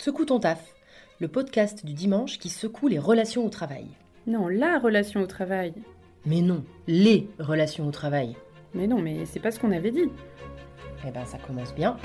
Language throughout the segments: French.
Secoue ton taf, le podcast du dimanche qui secoue les relations au travail. Non, la relation au travail. Mais non, les relations au travail. Mais non, mais c'est pas ce qu'on avait dit. Eh ben ça commence bien.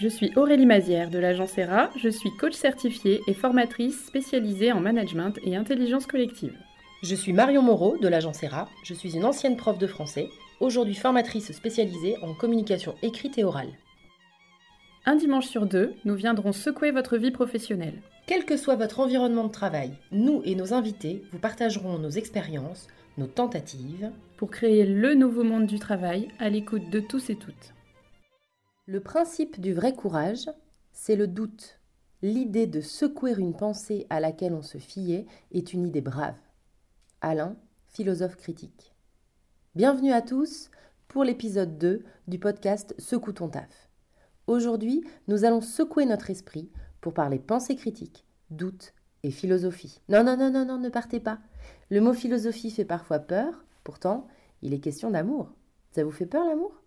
Je suis Aurélie Mazière de l'agence ERA, je suis coach certifiée et formatrice spécialisée en management et intelligence collective. Je suis Marion Moreau de l'agence ERA, je suis une ancienne prof de français, aujourd'hui formatrice spécialisée en communication écrite et orale. Un dimanche sur deux, nous viendrons secouer votre vie professionnelle. Quel que soit votre environnement de travail, nous et nos invités vous partagerons nos expériences, nos tentatives, pour créer le nouveau monde du travail à l'écoute de tous et toutes. Le principe du vrai courage, c'est le doute. L'idée de secouer une pensée à laquelle on se fiait est une idée brave. Alain, philosophe critique. Bienvenue à tous pour l'épisode 2 du podcast Secoue ton taf. Aujourd'hui, nous allons secouer notre esprit pour parler pensée critique, doute et philosophie. Non, non, non, non, non, ne partez pas. Le mot philosophie fait parfois peur, pourtant, il est question d'amour. Ça vous fait peur l'amour?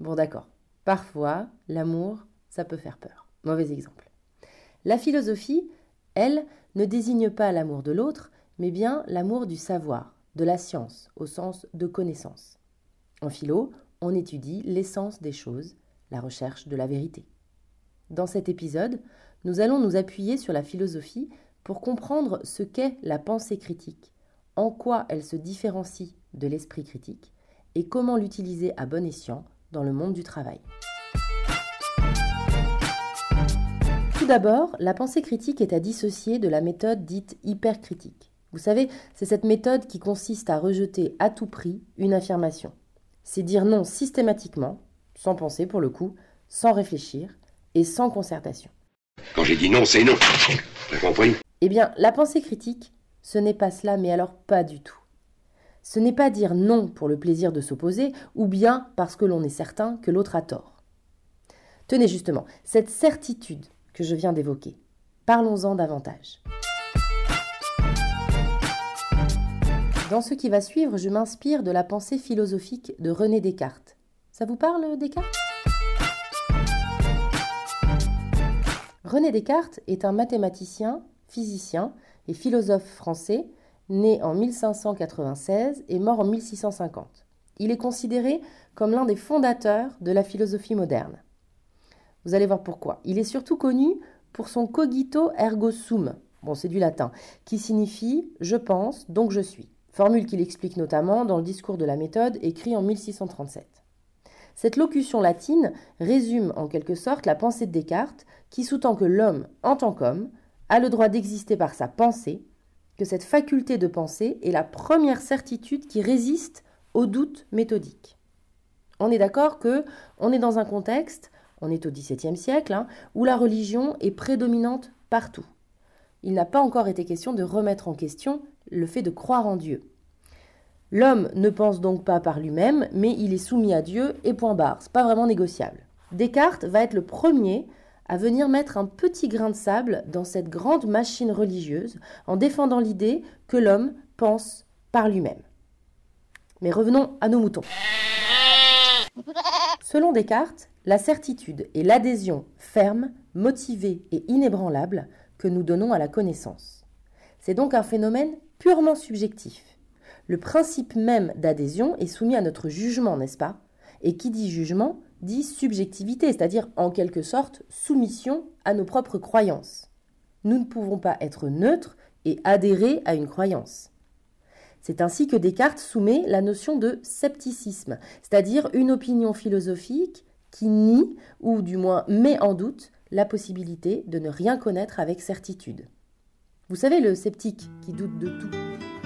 Bon d'accord. Parfois, l'amour, ça peut faire peur. Mauvais exemple. La philosophie, elle, ne désigne pas l'amour de l'autre, mais bien l'amour du savoir, de la science, au sens de connaissance. En philo, on étudie l'essence des choses, la recherche de la vérité. Dans cet épisode, nous allons nous appuyer sur la philosophie pour comprendre ce qu'est la pensée critique, en quoi elle se différencie de l'esprit critique, et comment l'utiliser à bon escient dans le monde du travail. Tout d'abord, la pensée critique est à dissocier de la méthode dite hypercritique. Vous savez, c'est cette méthode qui consiste à rejeter à tout prix une affirmation. C'est dire non systématiquement, sans penser pour le coup, sans réfléchir et sans concertation. Quand j'ai dit non, c'est non. T'as compris? Eh bien, la pensée critique, ce n'est pas cela, mais alors pas du tout. Ce n'est pas dire non pour le plaisir de s'opposer, ou bien parce que l'on est certain que l'autre a tort. Tenez justement, cette certitude que je viens d'évoquer, parlons-en davantage. Dans ce qui va suivre, je m'inspire de la pensée philosophique de René Descartes. Ça vous parle, Descartes? René Descartes est un mathématicien, physicien et philosophe français né en 1596 et mort en 1650. Il est considéré comme l'un des fondateurs de la philosophie moderne. Vous allez voir pourquoi. Il est surtout connu pour son cogito ergo sum, bon c'est du latin, qui signifie je pense, donc je suis. Formule qu'il explique notamment dans le discours de la méthode écrit en 1637. Cette locution latine résume en quelque sorte la pensée de Descartes qui sous-tend que l'homme, en tant qu'homme, a le droit d'exister par sa pensée que cette faculté de penser est la première certitude qui résiste au doute méthodique. On est d'accord que on est dans un contexte, on est au XVIIe siècle, hein, où la religion est prédominante partout. Il n'a pas encore été question de remettre en question le fait de croire en Dieu. L'homme ne pense donc pas par lui-même, mais il est soumis à Dieu et point barre. C'est pas vraiment négociable. Descartes va être le premier à venir mettre un petit grain de sable dans cette grande machine religieuse en défendant l'idée que l'homme pense par lui-même. Mais revenons à nos moutons. Selon Descartes, la certitude est l'adhésion ferme, motivée et inébranlable que nous donnons à la connaissance. C'est donc un phénomène purement subjectif. Le principe même d'adhésion est soumis à notre jugement, n'est-ce pas? Et qui dit jugement dit subjectivité, c'est-à-dire en quelque sorte soumission à nos propres croyances. Nous ne pouvons pas être neutres et adhérer à une croyance. C'est ainsi que Descartes soumet la notion de scepticisme, c'est-à-dire une opinion philosophique qui nie, ou du moins met en doute, la possibilité de ne rien connaître avec certitude. Vous savez, le sceptique qui doute de tout.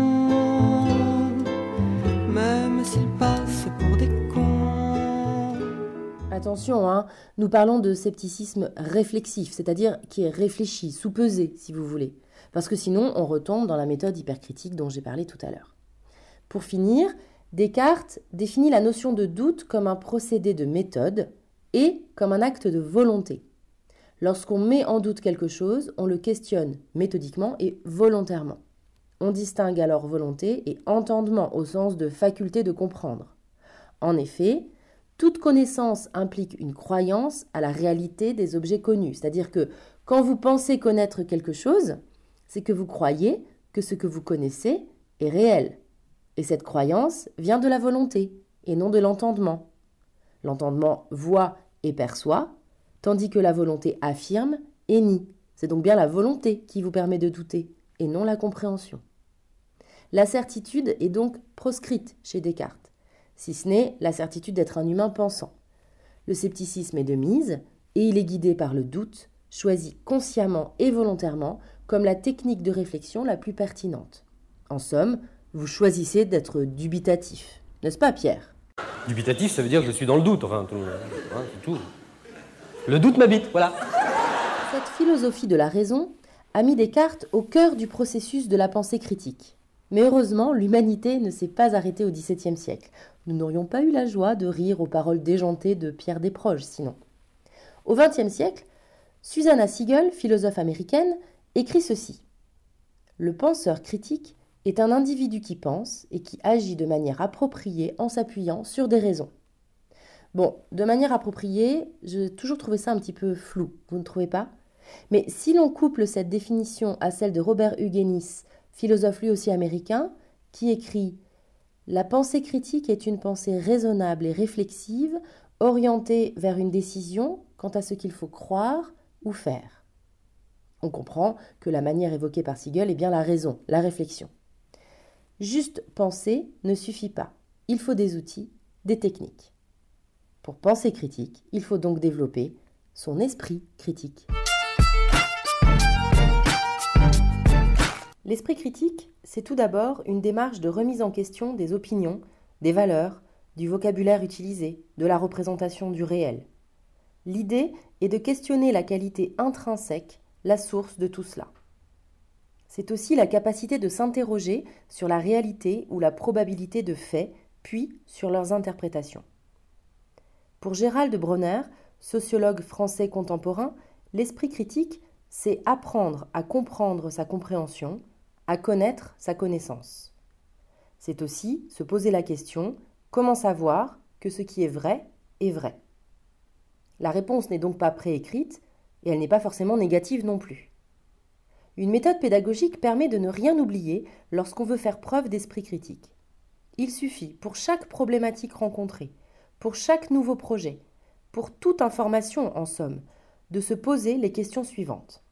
Attention, hein, nous parlons de scepticisme réflexif, c'est-à-dire qui est réfléchi, sous-pesé, si vous voulez. Parce que sinon, on retombe dans la méthode hypercritique dont j'ai parlé tout à l'heure. Pour finir, Descartes définit la notion de doute comme un procédé de méthode et comme un acte de volonté. Lorsqu'on met en doute quelque chose, on le questionne méthodiquement et volontairement. On distingue alors volonté et entendement au sens de faculté de comprendre. En effet, toute connaissance implique une croyance à la réalité des objets connus, c'est-à-dire que quand vous pensez connaître quelque chose, c'est que vous croyez que ce que vous connaissez est réel. Et cette croyance vient de la volonté et non de l'entendement. L'entendement voit et perçoit, tandis que la volonté affirme et nie. C'est donc bien la volonté qui vous permet de douter et non la compréhension. La certitude est donc proscrite chez Descartes, si ce n'est la certitude d'être un humain pensant. Le scepticisme est de mise et il est guidé par le doute, choisi consciemment et volontairement comme la technique de réflexion la plus pertinente. En somme, vous choisissez d'être dubitatif. N'est-ce pas, Pierre? Dubitatif, ça veut dire que je suis dans le doute, enfin, tout, hein, tout. Le doute m'habite, voilà. Cette philosophie de la raison a mis Descartes au cœur du processus de la pensée critique. Mais heureusement, l'humanité ne s'est pas arrêtée au XVIIe siècle. Nous n'aurions pas eu la joie de rire aux paroles déjantées de Pierre Desproges, sinon. Au XXe siècle, Susanna Siegel, philosophe américaine, écrit ceci. Le penseur critique est un individu qui pense et qui agit de manière appropriée en s'appuyant sur des raisons. Bon, de manière appropriée, j'ai toujours trouvé ça un petit peu flou, vous ne trouvez pas? Mais si l'on couple cette définition à celle de Robert Hugenis, philosophe lui aussi américain, qui écrit La pensée critique est une pensée raisonnable et réflexive, orientée vers une décision quant à ce qu'il faut croire ou faire. On comprend que la manière évoquée par Siegel est bien la raison, la réflexion. Juste penser ne suffit pas. Il faut des outils, des techniques. Pour penser critique, il faut donc développer son esprit critique. L'esprit critique, c'est tout d'abord une démarche de remise en question des opinions, des valeurs, du vocabulaire utilisé, de la représentation du réel. L'idée est de questionner la qualité intrinsèque la source de tout cela. C'est aussi la capacité de s'interroger sur la réalité ou la probabilité de faits, puis sur leurs interprétations. Pour Gérald Bronner, sociologue français contemporain, l'esprit critique, c'est apprendre à comprendre sa compréhension, à connaître sa connaissance. C'est aussi se poser la question comment savoir que ce qui est vrai est vrai? La réponse n'est donc pas préécrite, et elle n'est pas forcément négative non plus. Une méthode pédagogique permet de ne rien oublier lorsqu'on veut faire preuve d'esprit critique. Il suffit, pour chaque problématique rencontrée, pour chaque nouveau projet, pour toute information en somme, de se poser les questions suivantes.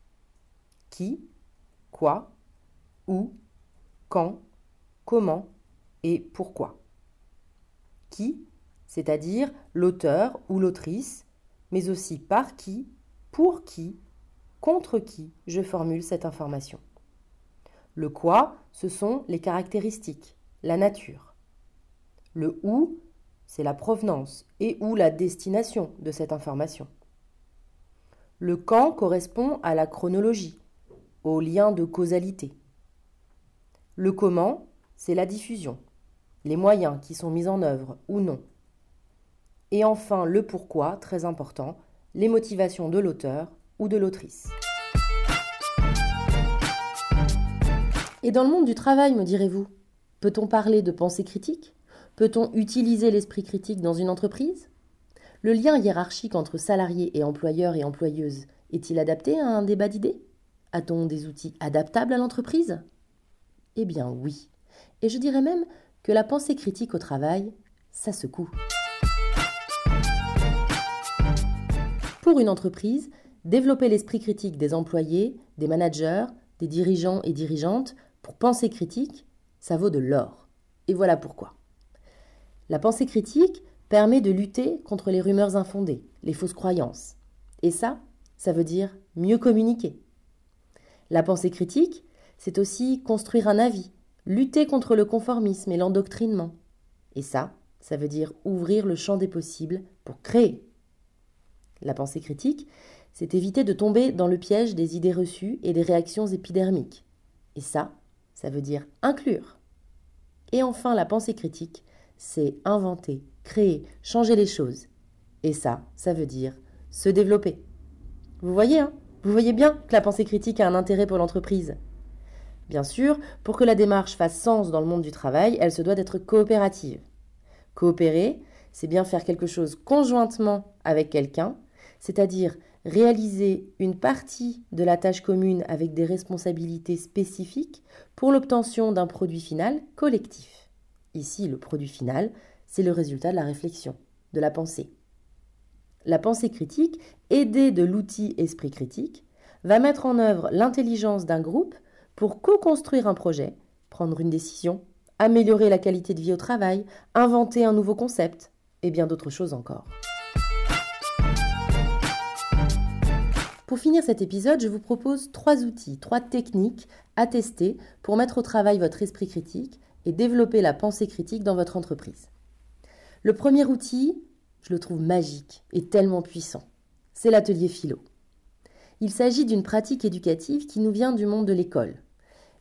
Qui? Quoi? Où Quand Comment Et pourquoi Qui C'est-à-dire l'auteur ou l'autrice, mais aussi par qui pour qui, contre qui je formule cette information. Le quoi, ce sont les caractéristiques, la nature. Le où, c'est la provenance et ou la destination de cette information. Le quand correspond à la chronologie, au lien de causalité. Le comment, c'est la diffusion, les moyens qui sont mis en œuvre ou non. Et enfin, le pourquoi, très important, les motivations de l'auteur ou de l'autrice. Et dans le monde du travail, me direz-vous, peut-on parler de pensée critique? Peut-on utiliser l'esprit critique dans une entreprise? Le lien hiérarchique entre salariés et employeurs et employeuses est-il adapté à un débat d'idées? A-t-on des outils adaptables à l'entreprise? Eh bien oui. Et je dirais même que la pensée critique au travail, ça secoue. Pour une entreprise, développer l'esprit critique des employés, des managers, des dirigeants et dirigeantes Pour penser critique, ça vaut de l'or. Et voilà pourquoi. La pensée critique permet de lutter contre les rumeurs infondées, les fausses croyances. Et ça, ça veut dire mieux communiquer. La pensée critique, c'est aussi construire un avis, lutter contre le conformisme et l'endoctrinement. Et ça, ça veut dire ouvrir le champ des possibles pour créer. La pensée critique, c'est éviter de tomber dans le piège des idées reçues et des réactions épidermiques. Et ça, ça veut dire inclure. Et enfin, la pensée critique, c'est inventer, créer, changer les choses. Et ça, ça veut dire se développer. Vous voyez, hein? Vous voyez bien que la pensée critique a un intérêt pour l'entreprise. Bien sûr, pour que la démarche fasse sens dans le monde du travail, elle se doit d'être coopérative. Coopérer, c'est bien faire quelque chose conjointement avec quelqu'un, c'est-à-dire réaliser une partie de la tâche commune avec des responsabilités spécifiques pour l'obtention d'un produit final collectif. Ici, le produit final, c'est le résultat de la réflexion, de la pensée. La pensée critique, aidée de l'outil esprit critique, va mettre en œuvre l'intelligence d'un groupe pour co-construire un projet, prendre une décision, améliorer la qualité de vie au travail, inventer un nouveau concept et bien d'autres choses encore. Pour finir cet épisode, je vous propose trois outils, trois techniques à tester pour mettre au travail votre esprit critique et développer la pensée critique dans votre entreprise. Le premier outil, je le trouve magique et tellement puissant. C'est l'atelier philo. Il s'agit d'une pratique éducative qui nous vient du monde de l'école.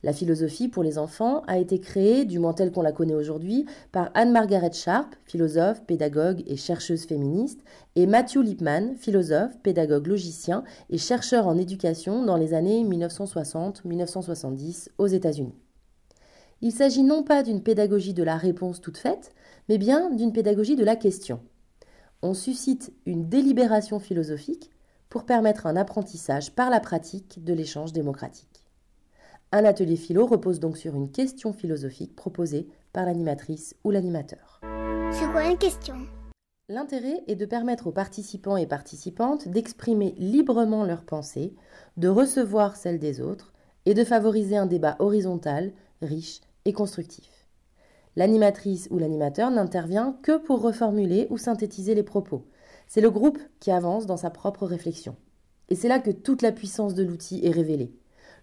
La philosophie pour les enfants a été créée, du moins telle qu'on la connaît aujourd'hui, par Anne-Margaret Sharp, philosophe, pédagogue et chercheuse féministe, et Matthew Lipman, philosophe, pédagogue logicien et chercheur en éducation dans les années 1960-1970 aux États-Unis. Il s'agit non pas d'une pédagogie de la réponse toute faite, mais bien d'une pédagogie de la question. On suscite une délibération philosophique pour permettre un apprentissage par la pratique de l'échange démocratique. Un atelier philo repose donc sur une question philosophique proposée par l'animatrice ou l'animateur. C'est quoi une question? L'intérêt est de permettre aux participants et participantes d'exprimer librement leurs pensées, de recevoir celles des autres et de favoriser un débat horizontal, riche et constructif. L'animatrice ou l'animateur n'intervient que pour reformuler ou synthétiser les propos. C'est le groupe qui avance dans sa propre réflexion. Et c'est là que toute la puissance de l'outil est révélée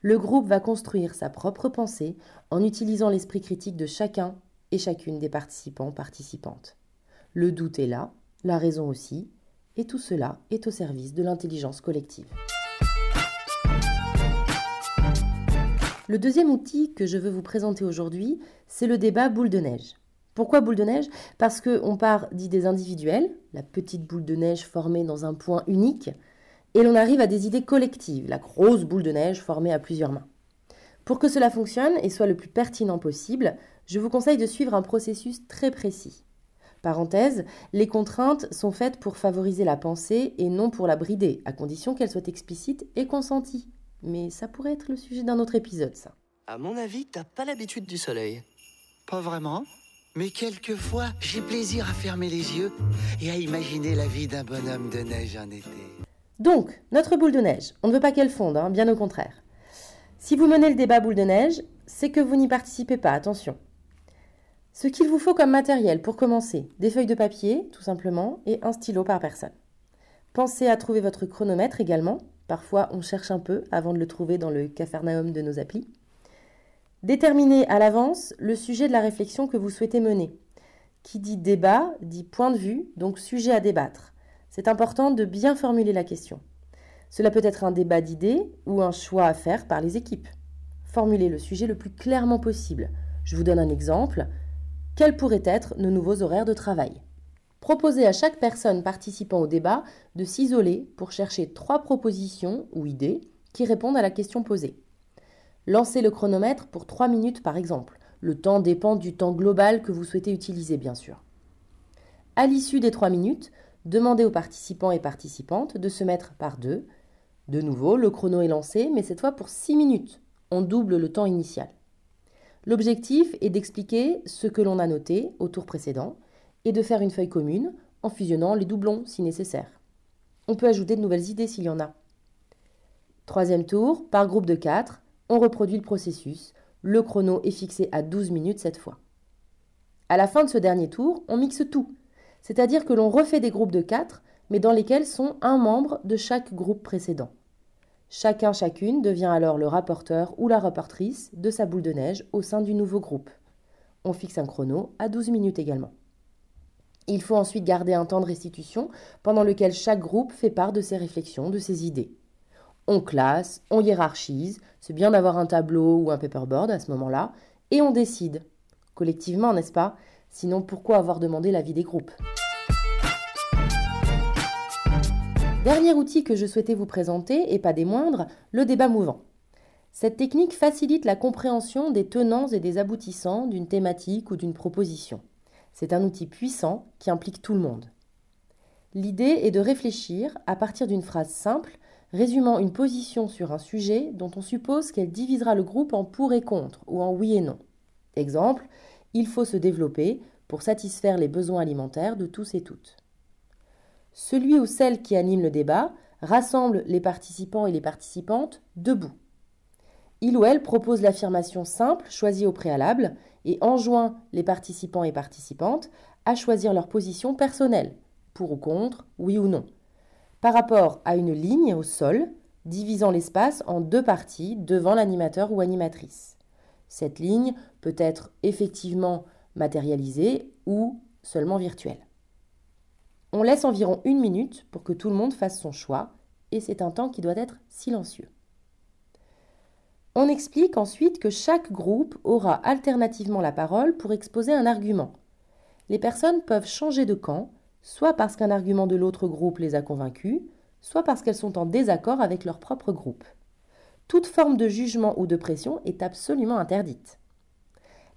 le groupe va construire sa propre pensée en utilisant l'esprit critique de chacun et chacune des participants participantes. Le doute est là, la raison aussi, et tout cela est au service de l'intelligence collective. Le deuxième outil que je veux vous présenter aujourd'hui, c'est le débat boule de neige. Pourquoi boule de neige? Parce qu'on part d'idées individuelles, la petite boule de neige formée dans un point unique, et l'on arrive à des idées collectives, la grosse boule de neige formée à plusieurs mains. Pour que cela fonctionne et soit le plus pertinent possible, je vous conseille de suivre un processus très précis. Parenthèse, les contraintes sont faites pour favoriser la pensée et non pour la brider, à condition qu'elle soit explicite et consentie. Mais ça pourrait être le sujet d'un autre épisode, ça. À mon avis, t'as pas l'habitude du soleil. Pas vraiment. Mais quelquefois, j'ai plaisir à fermer les yeux et à imaginer la vie d'un bonhomme de neige en été. Donc, notre boule de neige, on ne veut pas qu'elle fonde, hein, bien au contraire. Si vous menez le débat boule de neige, c'est que vous n'y participez pas, attention. Ce qu'il vous faut comme matériel pour commencer, des feuilles de papier, tout simplement, et un stylo par personne. Pensez à trouver votre chronomètre également. Parfois, on cherche un peu avant de le trouver dans le cafarnaum de nos applis. Déterminez à l'avance le sujet de la réflexion que vous souhaitez mener. Qui dit débat dit point de vue, donc sujet à débattre c'est important de bien formuler la question. Cela peut être un débat d'idées ou un choix à faire par les équipes. Formulez le sujet le plus clairement possible. Je vous donne un exemple. Quels pourraient être nos nouveaux horaires de travail? Proposez à chaque personne participant au débat de s'isoler pour chercher trois propositions ou idées qui répondent à la question posée. Lancez le chronomètre pour trois minutes par exemple. Le temps dépend du temps global que vous souhaitez utiliser bien sûr. À l'issue des trois minutes, Demandez aux participants et participantes de se mettre par deux. De nouveau, le chrono est lancé, mais cette fois pour 6 minutes. On double le temps initial. L'objectif est d'expliquer ce que l'on a noté au tour précédent et de faire une feuille commune en fusionnant les doublons si nécessaire. On peut ajouter de nouvelles idées s'il y en a. Troisième tour, par groupe de 4, on reproduit le processus. Le chrono est fixé à 12 minutes cette fois. À la fin de ce dernier tour, on mixe tout, c'est-à-dire que l'on refait des groupes de 4, mais dans lesquels sont un membre de chaque groupe précédent. Chacun chacune devient alors le rapporteur ou la rapportrice de sa boule de neige au sein du nouveau groupe. On fixe un chrono à 12 minutes également. Il faut ensuite garder un temps de restitution pendant lequel chaque groupe fait part de ses réflexions, de ses idées. On classe, on hiérarchise, c'est bien d'avoir un tableau ou un paperboard à ce moment-là, et on décide. Collectivement, n'est-ce pas? Sinon, pourquoi avoir demandé l'avis des groupes Dernier outil que je souhaitais vous présenter, et pas des moindres, le débat mouvant. Cette technique facilite la compréhension des tenants et des aboutissants d'une thématique ou d'une proposition. C'est un outil puissant qui implique tout le monde. L'idée est de réfléchir à partir d'une phrase simple résumant une position sur un sujet dont on suppose qu'elle divisera le groupe en pour et contre ou en oui et non. Exemple, il faut se développer pour satisfaire les besoins alimentaires de tous et toutes. Celui ou celle qui anime le débat rassemble les participants et les participantes debout. Il ou elle propose l'affirmation simple choisie au préalable et enjoint les participants et participantes à choisir leur position personnelle, pour ou contre, oui ou non, par rapport à une ligne au sol divisant l'espace en deux parties devant l'animateur ou animatrice. Cette ligne peut être effectivement matérialisée ou seulement virtuelle. On laisse environ une minute pour que tout le monde fasse son choix et c'est un temps qui doit être silencieux. On explique ensuite que chaque groupe aura alternativement la parole pour exposer un argument. Les personnes peuvent changer de camp, soit parce qu'un argument de l'autre groupe les a convaincus, soit parce qu'elles sont en désaccord avec leur propre groupe. Toute forme de jugement ou de pression est absolument interdite.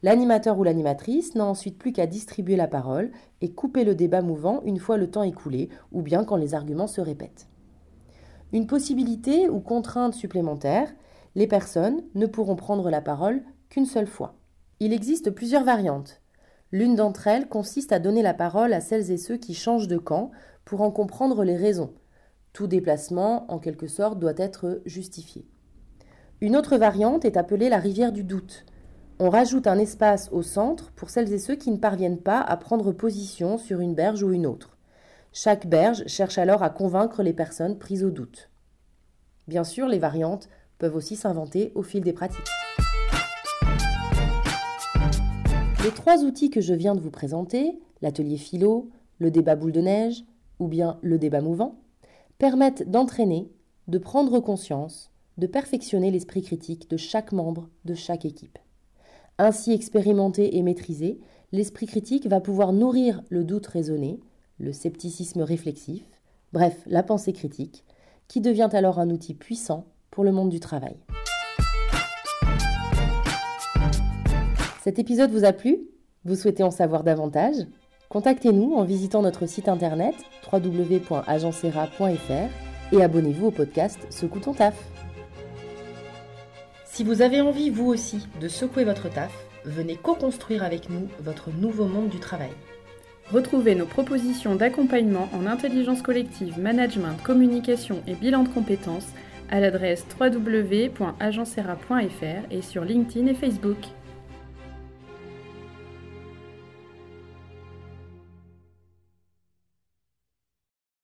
L'animateur ou l'animatrice n'a ensuite plus qu'à distribuer la parole et couper le débat mouvant une fois le temps écoulé ou bien quand les arguments se répètent. Une possibilité ou contrainte supplémentaire les personnes ne pourront prendre la parole qu'une seule fois. Il existe plusieurs variantes. L'une d'entre elles consiste à donner la parole à celles et ceux qui changent de camp pour en comprendre les raisons. Tout déplacement, en quelque sorte, doit être justifié. Une autre variante est appelée la rivière du doute. On rajoute un espace au centre pour celles et ceux qui ne parviennent pas à prendre position sur une berge ou une autre. Chaque berge cherche alors à convaincre les personnes prises au doute. Bien sûr, les variantes peuvent aussi s'inventer au fil des pratiques. Les trois outils que je viens de vous présenter, l'atelier philo, le débat boule de neige ou bien le débat mouvant, permettent d'entraîner, de prendre conscience, de perfectionner l'esprit critique de chaque membre de chaque équipe. Ainsi expérimenté et maîtrisé, l'esprit critique va pouvoir nourrir le doute raisonné, le scepticisme réflexif, bref, la pensée critique, qui devient alors un outil puissant pour le monde du travail. Cet épisode vous a plu? Vous souhaitez en savoir davantage? Contactez-nous en visitant notre site internet www.agencera.fr et abonnez-vous au podcast Secoue ton taf. Si vous avez envie, vous aussi, de secouer votre taf, venez co-construire avec nous votre nouveau monde du travail. Retrouvez nos propositions d'accompagnement en intelligence collective, management, communication et bilan de compétences à l'adresse www.agencera.fr et sur LinkedIn et Facebook.